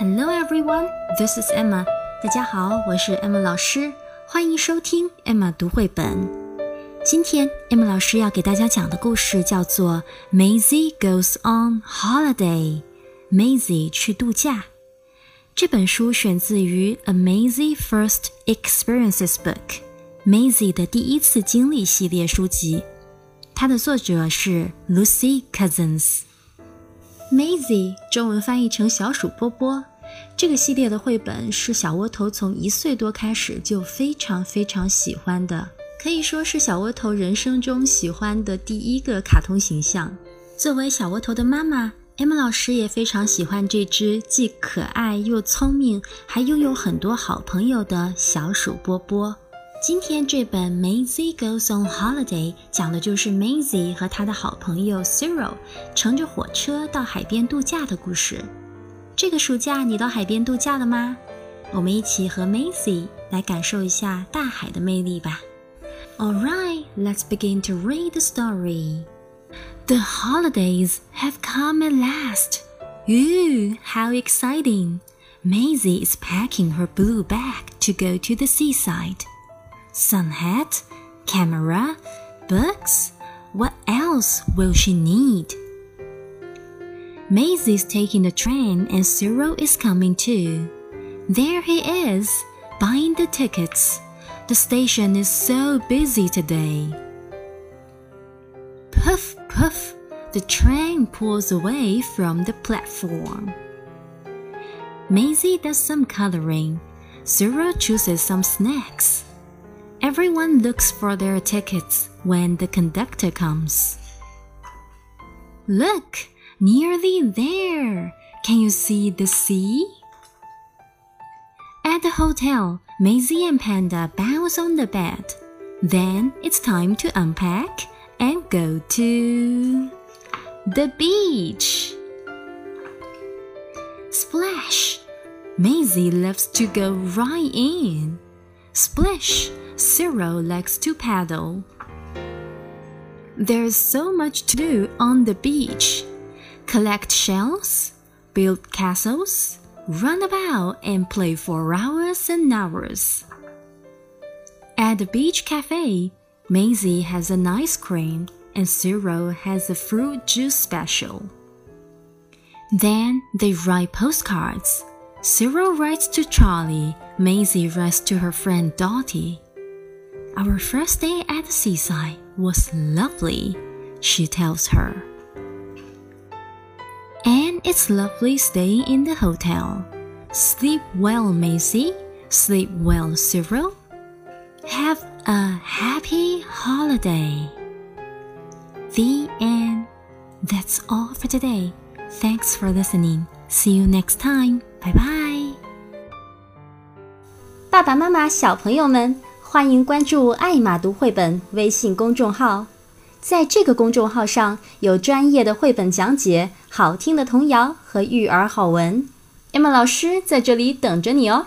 Hello everyone, this is Emma. 大家好，我是 Emma 老师，欢迎收听 Emma 读绘本。今天 Emma 老师要给大家讲的故事叫做《Maisie Goes on Holiday》。Maisie 去度假。这本书选自于《A Maisie First Experiences Book》，Maisie 的第一次经历系列书籍。它的作者是 Lucy Cousins。Maisie 中文翻译成小鼠波波。这个系列的绘本是小窝头从一岁多开始就非常非常喜欢的，可以说是小窝头人生中喜欢的第一个卡通形象。作为小窝头的妈妈，M 老师也非常喜欢这只既可爱又聪明，还拥有很多好朋友的小鼠波波。今天这本《Maisie Goes on Holiday》讲的就是 Maisie 和她的好朋友 Cyril 乘着火车到海边度假的故事。这个暑假你到海边度假了吗？我们一起和 Maisie 来感受一下大海的魅力吧。All right, let's begin to read the story. The holidays have come at last. Ooh, how exciting! Maisie is packing her blue bag to go to the seaside sun hat, camera, books. What else will she need? Maisy's taking the train and Cyril is coming too. There he is, buying the tickets. The station is so busy today. Puff, puff, the train pulls away from the platform. Maisy does some coloring. Cyril chooses some snacks. Everyone looks for their tickets when the conductor comes. Look, nearly there. Can you see the sea? At the hotel, Maisy and Panda bounce on the bed. Then it's time to unpack and go to the beach. Splash! Maisy loves to go right in. Splish! Cyril likes to paddle. There's so much to do on the beach. Collect shells, build castles, run about and play for hours and hours. At the beach cafe, Maisy has an ice cream and Cyril has a fruit juice special. Then they write postcards. Cyril writes to Charlie, Maisy writes to her friend Dottie. Our first day at the seaside was lovely, she tells her. And it's lovely staying in the hotel. Sleep well, Maisy. Sleep well, Cyril. Have a happy holiday. The end. That's all for today. Thanks for listening. See you next time. 拜拜爸爸妈妈、小朋友们。欢迎关注“爱马读绘本”微信公众号，在这个公众号上有专业的绘本讲解、好听的童谣和育儿好文。Emma 老师在这里等着你哦。